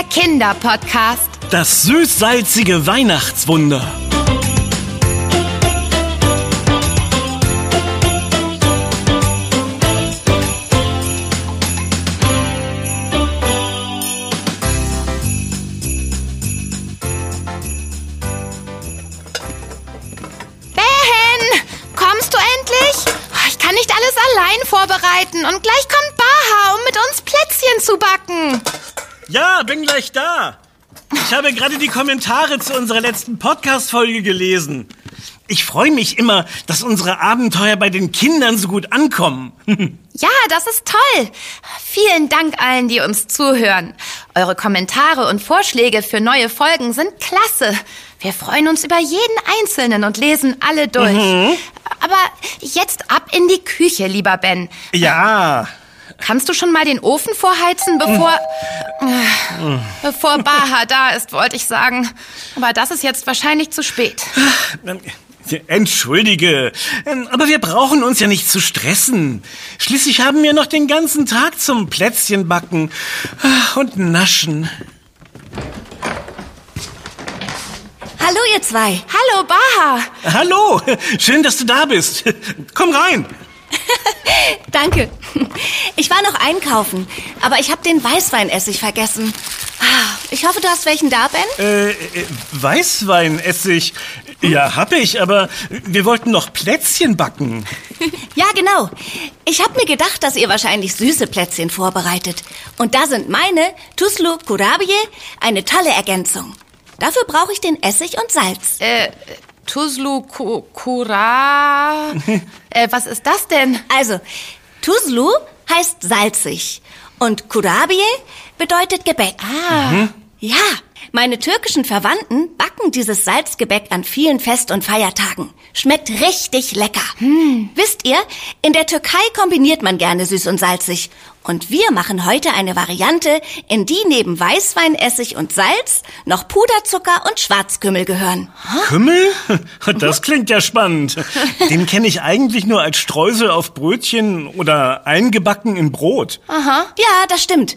der Kinderpodcast. Das süß-salzige Weihnachtswunder. Ben, kommst du endlich? Ich kann nicht alles allein vorbereiten und gleich kommt Baha, um mit uns Plätzchen zu backen. Ja, bin gleich da. Ich habe gerade die Kommentare zu unserer letzten Podcast-Folge gelesen. Ich freue mich immer, dass unsere Abenteuer bei den Kindern so gut ankommen. Ja, das ist toll. Vielen Dank allen, die uns zuhören. Eure Kommentare und Vorschläge für neue Folgen sind klasse. Wir freuen uns über jeden Einzelnen und lesen alle durch. Aber jetzt ab in die Küche, lieber Ben. Ja, Kannst du schon mal den Ofen vorheizen, bevor... Äh, bevor Baha da ist, wollte ich sagen. Aber das ist jetzt wahrscheinlich zu spät. Entschuldige, ähm, aber wir brauchen uns ja nicht zu stressen. Schließlich haben wir noch den ganzen Tag zum Plätzchenbacken und Naschen. Hallo ihr zwei. Hallo, Baha. Hallo, schön, dass du da bist. Komm rein. Danke. Ich war noch einkaufen, aber ich habe den Weißweinessig vergessen. Ah, Ich hoffe, du hast welchen da, Ben? Äh, äh, Weißweinessig. Ja, hab ich, aber wir wollten noch Plätzchen backen. Ja, genau. Ich habe mir gedacht, dass ihr wahrscheinlich süße Plätzchen vorbereitet. Und da sind meine Tuslu Kurabie eine tolle Ergänzung. Dafür brauche ich den Essig und Salz. Äh, Tuzlu Ku- Kura... äh, was ist das denn? Also, Tuslu heißt salzig und Kurabie bedeutet Gebäck. Ah. Ja, meine türkischen Verwandten backen dieses Salzgebäck an vielen Fest- und Feiertagen. Schmeckt richtig lecker. Wisst ihr, in der Türkei kombiniert man gerne süß und salzig. Und wir machen heute eine Variante, in die neben Weißweinessig und Salz noch Puderzucker und Schwarzkümmel gehören. Kümmel? Das klingt ja spannend. Den kenne ich eigentlich nur als Streusel auf Brötchen oder eingebacken in Brot. Aha. Ja, das stimmt.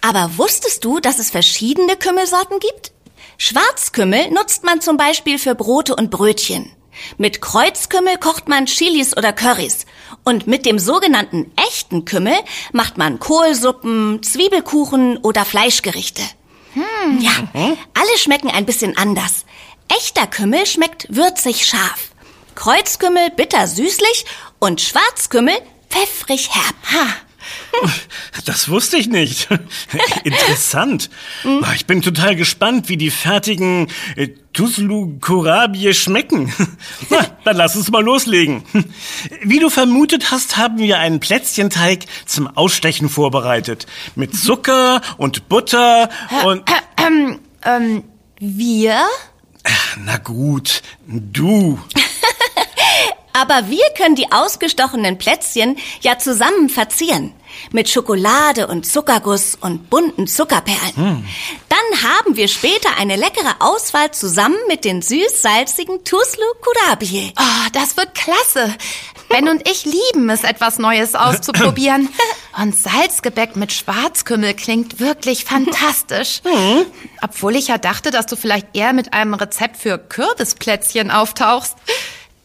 Aber wusstest du, dass es verschiedene Kümmelsorten gibt? Schwarzkümmel nutzt man zum Beispiel für Brote und Brötchen. Mit Kreuzkümmel kocht man Chilis oder Currys. Und mit dem sogenannten echten Kümmel macht man Kohlsuppen, Zwiebelkuchen oder Fleischgerichte. Ja, alle schmecken ein bisschen anders. Echter Kümmel schmeckt würzig scharf. Kreuzkümmel bitter süßlich und Schwarzkümmel pfeffrig herb. Das wusste ich nicht. Interessant. Ich bin total gespannt, wie die fertigen äh, Tuslu Kurabie schmecken. Na, dann lass uns mal loslegen. Wie du vermutet hast, haben wir einen Plätzchenteig zum Ausstechen vorbereitet. Mit Zucker und Butter und... Ähm, ähm, wir? Na gut, du. Aber wir können die ausgestochenen Plätzchen ja zusammen verzieren. Mit Schokolade und Zuckerguss und bunten Zuckerperlen. Dann haben wir später eine leckere Auswahl zusammen mit den süß-salzigen Tuslu Kurabie. Oh, das wird klasse. Ben und ich lieben es, etwas Neues auszuprobieren. Und Salzgebäck mit Schwarzkümmel klingt wirklich fantastisch. Obwohl ich ja dachte, dass du vielleicht eher mit einem Rezept für Kürbisplätzchen auftauchst.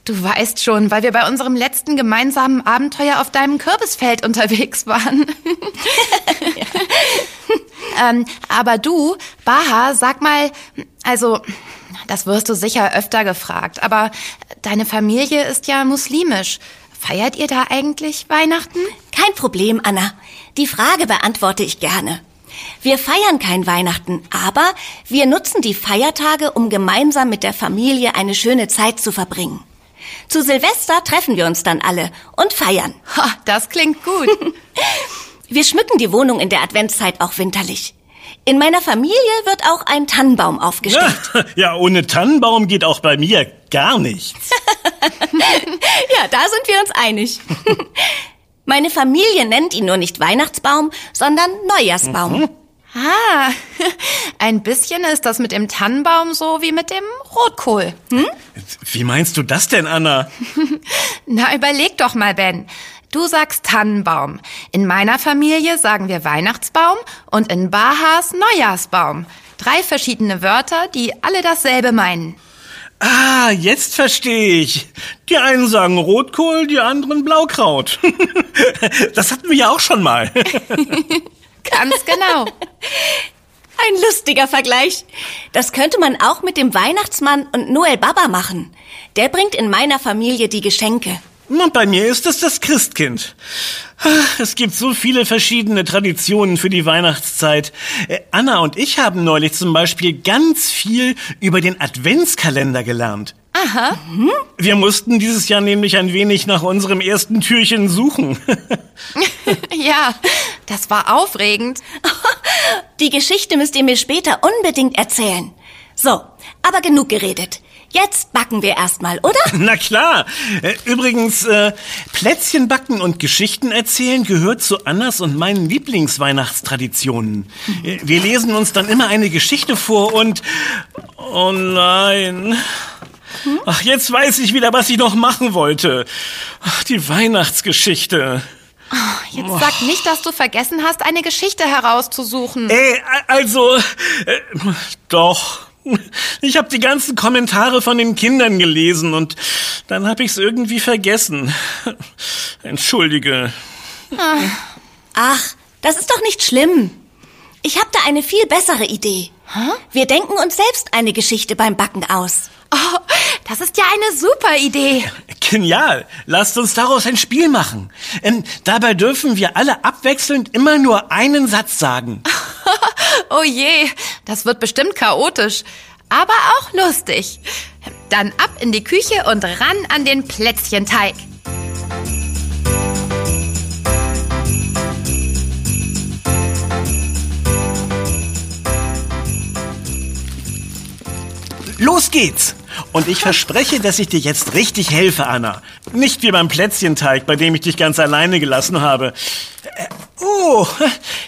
Du weißt schon, weil wir bei unserem letzten gemeinsamen Abenteuer auf deinem Kürbisfeld unterwegs waren. ähm, aber du, Baha, sag mal, also, das wirst du sicher öfter gefragt, aber deine Familie ist ja muslimisch. Feiert ihr da eigentlich Weihnachten? Kein Problem, Anna. Die Frage beantworte ich gerne. Wir feiern kein Weihnachten, aber wir nutzen die Feiertage, um gemeinsam mit der Familie eine schöne Zeit zu verbringen. Zu Silvester treffen wir uns dann alle und feiern. Ha, das klingt gut. Wir schmücken die Wohnung in der Adventszeit auch winterlich. In meiner Familie wird auch ein Tannenbaum aufgestellt. Ja, ohne Tannenbaum geht auch bei mir gar nichts. Ja, da sind wir uns einig. Meine Familie nennt ihn nur nicht Weihnachtsbaum, sondern Neujahrsbaum. Ah, ein bisschen ist das mit dem Tannenbaum so wie mit dem Rotkohl. Wie meinst du das denn, Anna? Na, überleg doch mal, Ben. Du sagst Tannenbaum. In meiner Familie sagen wir Weihnachtsbaum und in Bahas Neujahrsbaum. Drei verschiedene Wörter, die alle dasselbe meinen. Ah, jetzt verstehe ich. Die einen sagen Rotkohl, die anderen Blaukraut. Das hatten wir ja auch schon mal. Ganz genau. Ein lustiger Vergleich. Das könnte man auch mit dem Weihnachtsmann und Noel Baba machen. Der bringt in meiner Familie die Geschenke. Und bei mir ist es das Christkind. Ah, Es gibt so viele verschiedene Traditionen für die Weihnachtszeit. Äh, Anna und ich haben neulich zum Beispiel ganz viel über den Adventskalender gelernt. Aha. Wir mussten dieses Jahr nämlich ein wenig nach unserem ersten Türchen suchen. Ja, das war aufregend. Die Geschichte müsst ihr mir später unbedingt erzählen. So, aber genug geredet. Jetzt backen wir erstmal, oder? Na klar. Äh, Übrigens, äh, Plätzchen backen und Geschichten erzählen gehört zu Annas und meinen Lieblingsweihnachtstraditionen. Äh, Wir lesen uns dann immer eine Geschichte vor und... Oh nein. Ach, jetzt weiß ich wieder, was ich noch machen wollte. Ach, die Weihnachtsgeschichte. Jetzt sag nicht, dass du vergessen hast, eine Geschichte herauszusuchen. Ey, a- also, äh, doch. Ich habe die ganzen Kommentare von den Kindern gelesen und dann habe ich es irgendwie vergessen. Entschuldige. Ach, das ist doch nicht schlimm. Ich habe da eine viel bessere Idee. Wir denken uns selbst eine Geschichte beim Backen aus. Oh, das ist ja eine super Idee. Genial. Lasst uns daraus ein Spiel machen. Ähm, dabei dürfen wir alle abwechselnd immer nur einen Satz sagen. Oh je, das wird bestimmt chaotisch, aber auch lustig. Dann ab in die Küche und ran an den Plätzchenteig. Los geht's! Und ich verspreche, dass ich dir jetzt richtig helfe, Anna. Nicht wie beim Plätzchenteig, bei dem ich dich ganz alleine gelassen habe. Äh, Oh,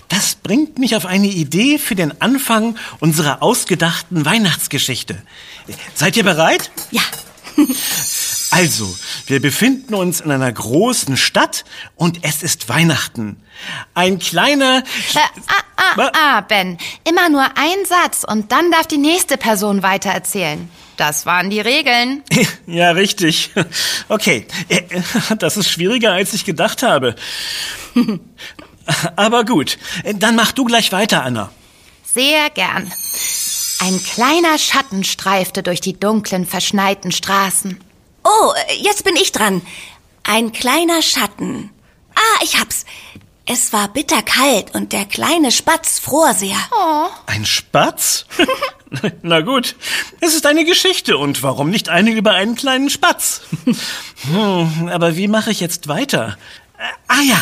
das bringt mich auf eine Idee für den Anfang unserer ausgedachten Weihnachtsgeschichte. Seid ihr bereit? Ja, Also, wir befinden uns in einer großen Stadt und es ist Weihnachten. Ein kleiner... Äh, ah, ah, ah, Ben, immer nur ein Satz und dann darf die nächste Person weitererzählen. Das waren die Regeln. Ja, richtig. Okay, äh, das ist schwieriger, als ich gedacht habe. Aber gut, dann mach du gleich weiter, Anna. Sehr gern. Ein kleiner Schatten streifte durch die dunklen, verschneiten Straßen. Oh, jetzt bin ich dran. Ein kleiner Schatten. Ah, ich hab's. Es war bitterkalt und der kleine Spatz fror sehr. Ein Spatz? Na gut, es ist eine Geschichte und warum nicht eine über einen kleinen Spatz? Hm, aber wie mache ich jetzt weiter? Äh, Ah ja,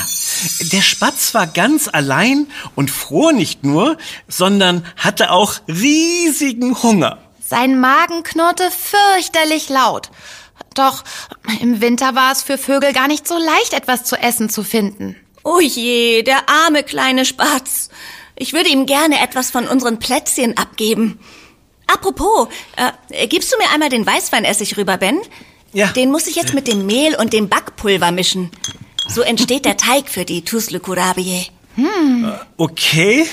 der Spatz war ganz allein und fror nicht nur, sondern hatte auch riesigen Hunger. Sein Magen knurrte fürchterlich laut. Doch im Winter war es für Vögel gar nicht so leicht, etwas zu essen zu finden. Oh je, der arme kleine Spatz. Ich würde ihm gerne etwas von unseren Plätzchen abgeben. Apropos, äh, gibst du mir einmal den Weißweinessig rüber, Ben? Ja. Den muss ich jetzt mit dem Mehl und dem Backpulver mischen. So entsteht der Teig für die Tusle Kurabie. Okay,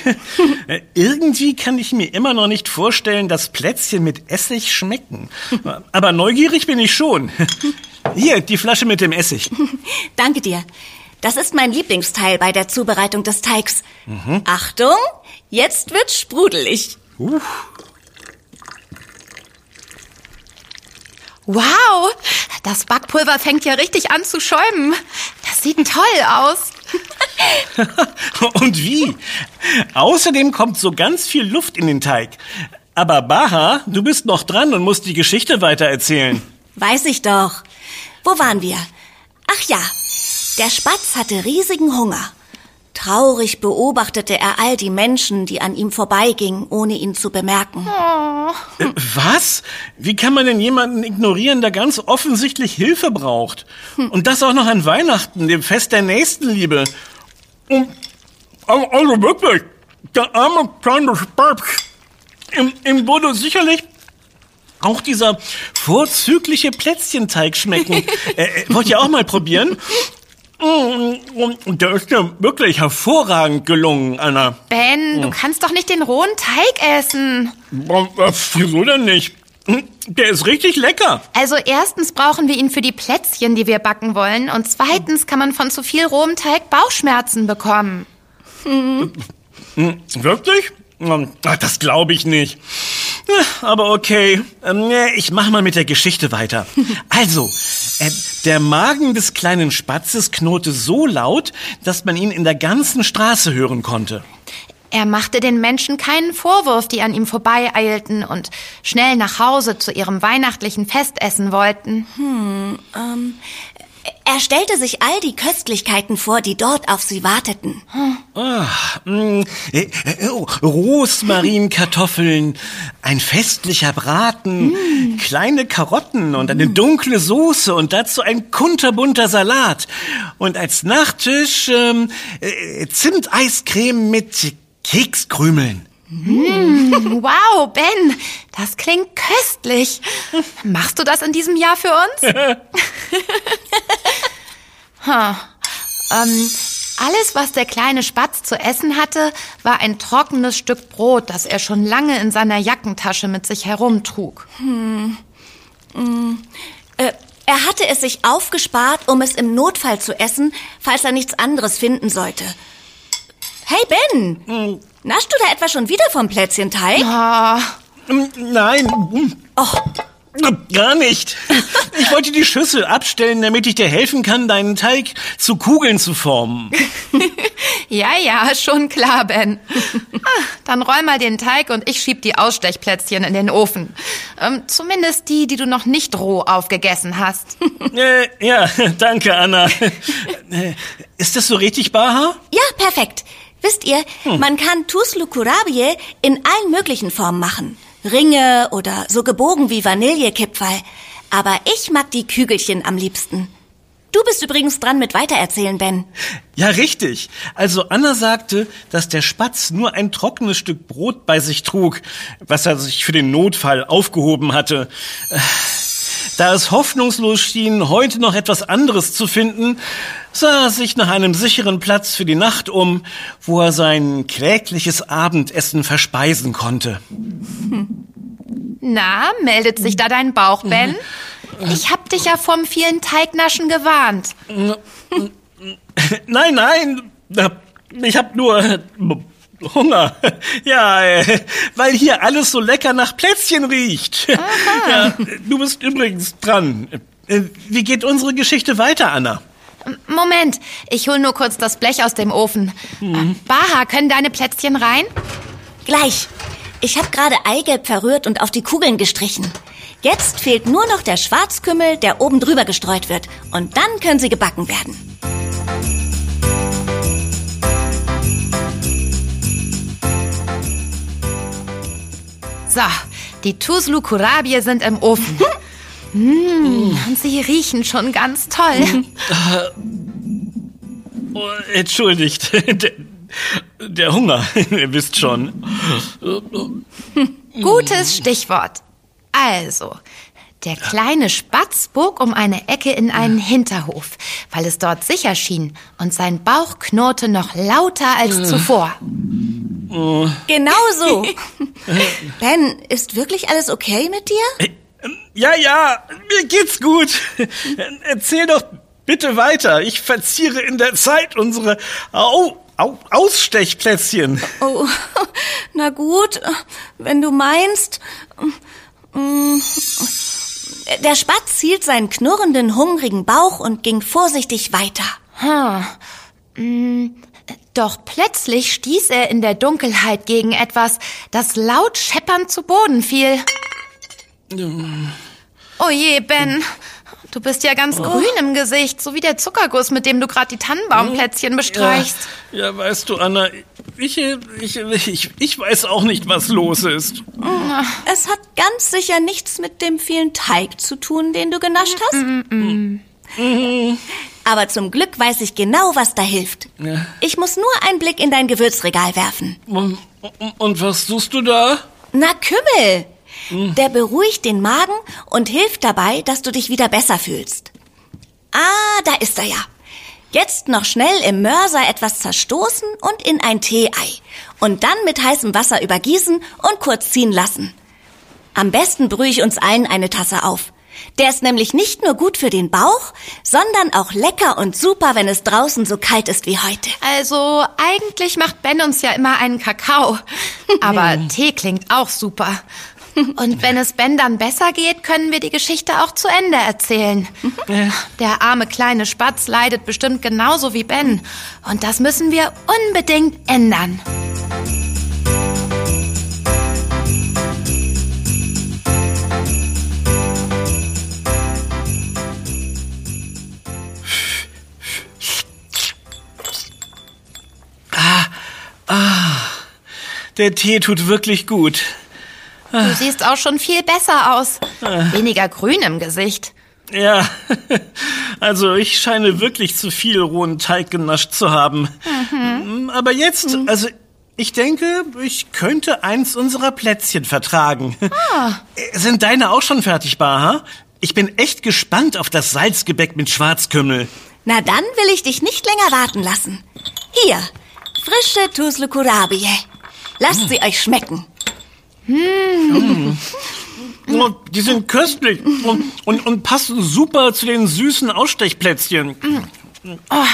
Äh, irgendwie kann ich mir immer noch nicht vorstellen, dass Plätzchen mit Essig schmecken. Aber neugierig bin ich schon. Hier, die Flasche mit dem Essig. Danke dir. Das ist mein Lieblingsteil bei der Zubereitung des Teigs. Achtung, jetzt wird's sprudelig. Wow, das Backpulver fängt ja richtig an zu schäumen. Das sieht toll aus. Und wie? Außerdem kommt so ganz viel Luft in den Teig. Aber Baha, du bist noch dran und musst die Geschichte weitererzählen. Weiß ich doch. Wo waren wir? Ach ja, der Spatz hatte riesigen Hunger. Traurig beobachtete er all die Menschen, die an ihm vorbeigingen, ohne ihn zu bemerken. Äh, Was? Wie kann man denn jemanden ignorieren, der ganz offensichtlich Hilfe braucht? Und das auch noch an Weihnachten, dem Fest der Nächstenliebe. Und, also also wirklich, der arme kleine Spatz, ihm, ihm wurde sicherlich auch dieser vorzügliche Plätzchenteig schmecken. äh, äh, wollt ihr auch mal probieren? Mm, Der ist ja wirklich hervorragend gelungen, Anna. Ben, du kannst doch nicht den rohen Teig essen. Äh, Wieso denn nicht? Hm, Der ist richtig lecker. Also erstens brauchen wir ihn für die Plätzchen, die wir backen wollen. Und zweitens kann man von zu viel rohem Teig Bauchschmerzen bekommen. Hm, Wirklich? Hm, Das glaube ich nicht. Aber okay, Ähm, ich mach mal mit der Geschichte weiter. Also, äh, der Magen des kleinen Spatzes knurrte so laut, dass man ihn in der ganzen Straße hören konnte. Er machte den Menschen keinen Vorwurf, die an ihm vorbeieilten und schnell nach Hause zu ihrem weihnachtlichen Festessen wollten. Er stellte sich all die Köstlichkeiten vor, die dort auf sie warteten. Mm, äh, äh, oh, Rosmarinkartoffeln, ein festlicher Braten, kleine Karotten und eine dunkle Soße und dazu ein kunterbunter Salat. Und als Nachtisch ähm, äh, Zimteiscreme mit Kekskrümeln. Wow, Ben, das klingt köstlich. Machst du das in diesem Jahr für uns? ha. ähm, alles, was der kleine Spatz zu essen hatte, war ein trockenes Stück Brot, das er schon lange in seiner Jackentasche mit sich herumtrug. Äh, er hatte es sich aufgespart, um es im Notfall zu essen, falls er nichts anderes finden sollte. Hey Ben, naschst du da etwa schon wieder vom Plätzchenteig? Ah, Mm, Nein, Och, gar nicht. Ich wollte die Schüssel abstellen, damit ich dir helfen kann, deinen Teig zu Kugeln zu formen. ja, ja, schon klar, Ben. Ah, Dann roll mal den Teig und ich schieb die Ausstechplätzchen in den Ofen. Ähm, zumindest die, die du noch nicht roh aufgegessen hast. Äh, ja, danke, Anna. Äh, Ist das so richtig, Baha? ja, perfekt. Wisst ihr, man kann Tuslu Kurabie in allen möglichen Formen machen. Ringe oder so gebogen wie Vanillekipferl. Aber ich mag die Kügelchen am liebsten. Du bist übrigens dran mit Weitererzählen, Ben. Ja, richtig. Also Anna sagte, dass der Spatz nur ein trockenes Stück Brot bei sich trug, was er sich für den Notfall aufgehoben hatte. Da es hoffnungslos schien, heute noch etwas anderes zu finden, sah er sich nach einem sicheren Platz für die Nacht um, wo er sein klägliches Abendessen verspeisen konnte. Na, meldet sich da dein Bauch, Ben? Ich hab dich ja vom vielen Teignaschen gewarnt. Nein, nein, ich hab nur Hunger. Ja, äh, weil hier alles so lecker nach Plätzchen riecht. Ja, du bist übrigens dran. Äh, Wie geht unsere Geschichte weiter, Anna? Moment, ich hol nur kurz das Blech aus dem Ofen. Äh, Baha, können deine Plätzchen rein? Gleich. Ich habe gerade Eigelb verrührt und auf die Kugeln gestrichen. Jetzt fehlt nur noch der Schwarzkümmel, der oben drüber gestreut wird. Und dann können sie gebacken werden. So, die Tuslu Kurabie sind im Ofen. Mm, und sie riechen schon ganz toll. Oh, entschuldigt. Der, der Hunger, ihr wisst schon. Gutes Stichwort. Also, der kleine Spatz bog um eine Ecke in einen Hinterhof, weil es dort sicher schien und sein Bauch knurrte noch lauter als zuvor. Genau so. ben, ist wirklich alles okay mit dir? Ja, ja, mir geht's gut. Erzähl doch bitte weiter. Ich verziere in der Zeit unsere Au Au Ausstechplätzchen. Oh, na gut, wenn du meinst. Mm, Der Spatz hielt seinen knurrenden, hungrigen Bauch und ging vorsichtig weiter. Doch plötzlich stieß er in der Dunkelheit gegen etwas, das laut scheppernd zu Boden fiel. Oh je, Ben. Du bist ja ganz grün im Gesicht, so wie der Zuckerguss, mit dem du gerade die Tannenbaumplätzchen bestreichst. Ja, ja, weißt du, Anna, ich, ich, ich, ich weiß auch nicht, was los ist. Es hat ganz sicher nichts mit dem vielen Teig zu tun, den du genascht hast. Aber zum Glück weiß ich genau, was da hilft. Ich muss nur einen Blick in dein Gewürzregal werfen. Und, und was suchst du da? Na, Kümmel! Der beruhigt den Magen und hilft dabei, dass du dich wieder besser fühlst. Ah, da ist er ja. Jetzt noch schnell im Mörser etwas zerstoßen und in ein Tee-Ei. Und dann mit heißem Wasser übergießen und kurz ziehen lassen. Am besten brühe ich uns allen eine Tasse auf. Der ist nämlich nicht nur gut für den Bauch, sondern auch lecker und super, wenn es draußen so kalt ist wie heute. Also eigentlich macht Ben uns ja immer einen Kakao. Aber Tee klingt auch super. Und wenn es Ben dann besser geht, können wir die Geschichte auch zu Ende erzählen. Der arme kleine Spatz leidet bestimmt genauso wie Ben. Und das müssen wir unbedingt ändern. Der Tee tut wirklich gut. Du siehst auch schon viel besser aus. Weniger grün im Gesicht. Ja, also ich scheine wirklich zu viel rohen Teig genascht zu haben. Mhm. Aber jetzt, also ich denke, ich könnte eins unserer Plätzchen vertragen. Ah. Sind deine auch schon fertig, Baha? Ich bin echt gespannt auf das Salzgebäck mit Schwarzkümmel. Na dann will ich dich nicht länger warten lassen. Hier, frische Tusle Kurabie. Lasst sie euch schmecken. Mm. Oh, die sind köstlich und, und, und passen super zu den süßen Ausstechplätzchen. Oh,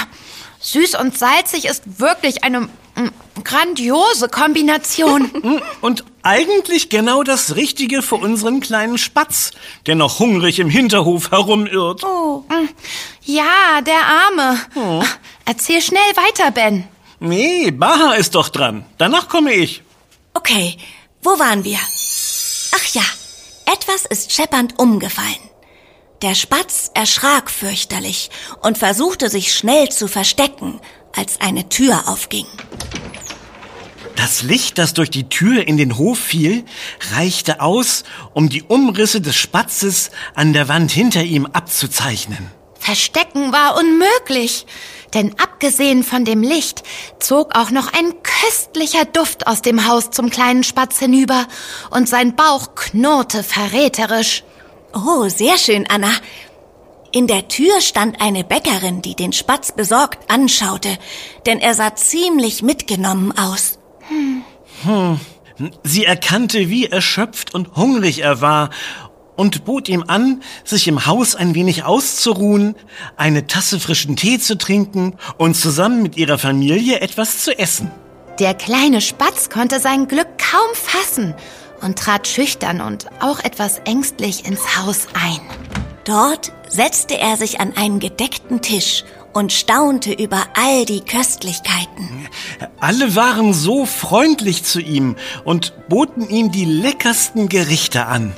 süß und salzig ist wirklich eine mm, grandiose Kombination. Mm, und eigentlich genau das Richtige für unseren kleinen Spatz, der noch hungrig im Hinterhof herumirrt. Oh. Ja, der Arme. Oh. Erzähl schnell weiter, Ben. Nee, Baha ist doch dran. Danach komme ich. Okay, wo waren wir? Ach ja, etwas ist scheppernd umgefallen. Der Spatz erschrak fürchterlich und versuchte sich schnell zu verstecken, als eine Tür aufging. Das Licht, das durch die Tür in den Hof fiel, reichte aus, um die Umrisse des Spatzes an der Wand hinter ihm abzuzeichnen. Verstecken war unmöglich. Denn abgesehen von dem Licht zog auch noch ein köstlicher Duft aus dem Haus zum kleinen Spatz hinüber und sein Bauch knurrte verräterisch. Oh, sehr schön, Anna. In der Tür stand eine Bäckerin, die den Spatz besorgt anschaute, denn er sah ziemlich mitgenommen aus. Hm. Hm. Sie erkannte, wie erschöpft und hungrig er war und bot ihm an, sich im Haus ein wenig auszuruhen, eine Tasse frischen Tee zu trinken und zusammen mit ihrer Familie etwas zu essen. Der kleine Spatz konnte sein Glück kaum fassen und trat schüchtern und auch etwas ängstlich ins Haus ein. Dort setzte er sich an einen gedeckten Tisch und staunte über all die Köstlichkeiten. Alle waren so freundlich zu ihm und boten ihm die leckersten Gerichte an.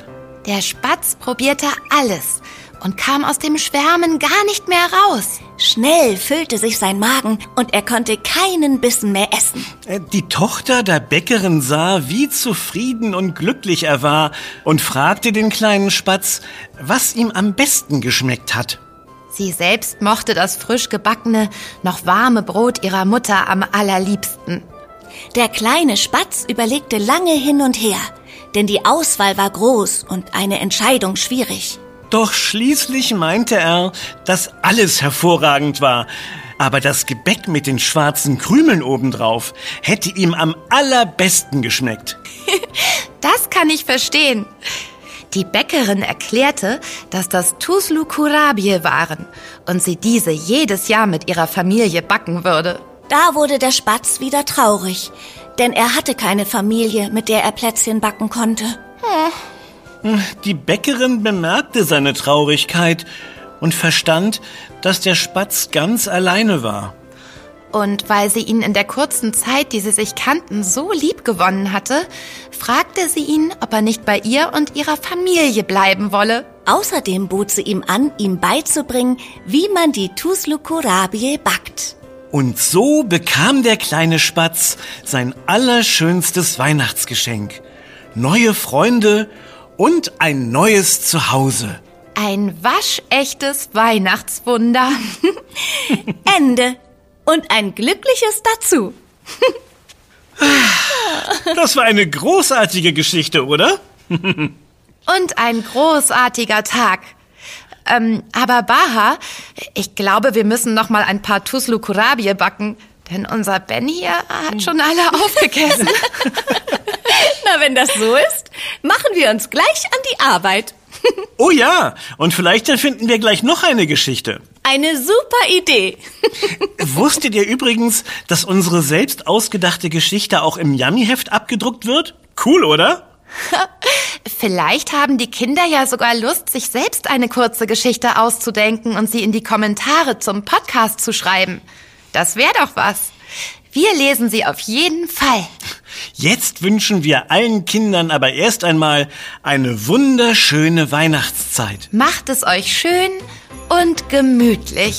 Der Spatz probierte alles und kam aus dem Schwärmen gar nicht mehr raus. Schnell füllte sich sein Magen und er konnte keinen Bissen mehr essen. Äh, die Tochter der Bäckerin sah, wie zufrieden und glücklich er war und fragte den kleinen Spatz, was ihm am besten geschmeckt hat. Sie selbst mochte das frisch gebackene, noch warme Brot ihrer Mutter am allerliebsten. Der kleine Spatz überlegte lange hin und her denn die Auswahl war groß und eine Entscheidung schwierig. Doch schließlich meinte er, dass alles hervorragend war. Aber das Gebäck mit den schwarzen Krümeln obendrauf hätte ihm am allerbesten geschmeckt. das kann ich verstehen. Die Bäckerin erklärte, dass das Tuslu Kurabie waren und sie diese jedes Jahr mit ihrer Familie backen würde. Da wurde der Spatz wieder traurig, denn er hatte keine Familie, mit der er Plätzchen backen konnte. Hm. Die Bäckerin bemerkte seine Traurigkeit und verstand, dass der Spatz ganz alleine war. Und weil sie ihn in der kurzen Zeit, die sie sich kannten, so lieb gewonnen hatte, fragte sie ihn, ob er nicht bei ihr und ihrer Familie bleiben wolle. Außerdem bot sie ihm an, ihm beizubringen, wie man die Tuslu Kurabie backt. Und so bekam der kleine Spatz sein allerschönstes Weihnachtsgeschenk. Neue Freunde und ein neues Zuhause. Ein waschechtes Weihnachtswunder. Ende. Und ein glückliches dazu. das war eine großartige Geschichte, oder? und ein großartiger Tag. Ähm, aber Baha, ich glaube, wir müssen noch mal ein paar Tuslu Kurabie backen. Denn unser Ben hier hat schon alle aufgegessen. Na, wenn das so ist, machen wir uns gleich an die Arbeit. Oh ja, und vielleicht erfinden wir gleich noch eine Geschichte. Eine super Idee. Wusstet ihr übrigens, dass unsere selbst ausgedachte Geschichte auch im Yummy-Heft abgedruckt wird? Cool, oder? Vielleicht haben die Kinder ja sogar Lust, sich selbst eine kurze Geschichte auszudenken und sie in die Kommentare zum Podcast zu schreiben. Das wäre doch was. Wir lesen sie auf jeden Fall. Jetzt wünschen wir allen Kindern aber erst einmal eine wunderschöne Weihnachtszeit. Macht es euch schön und gemütlich.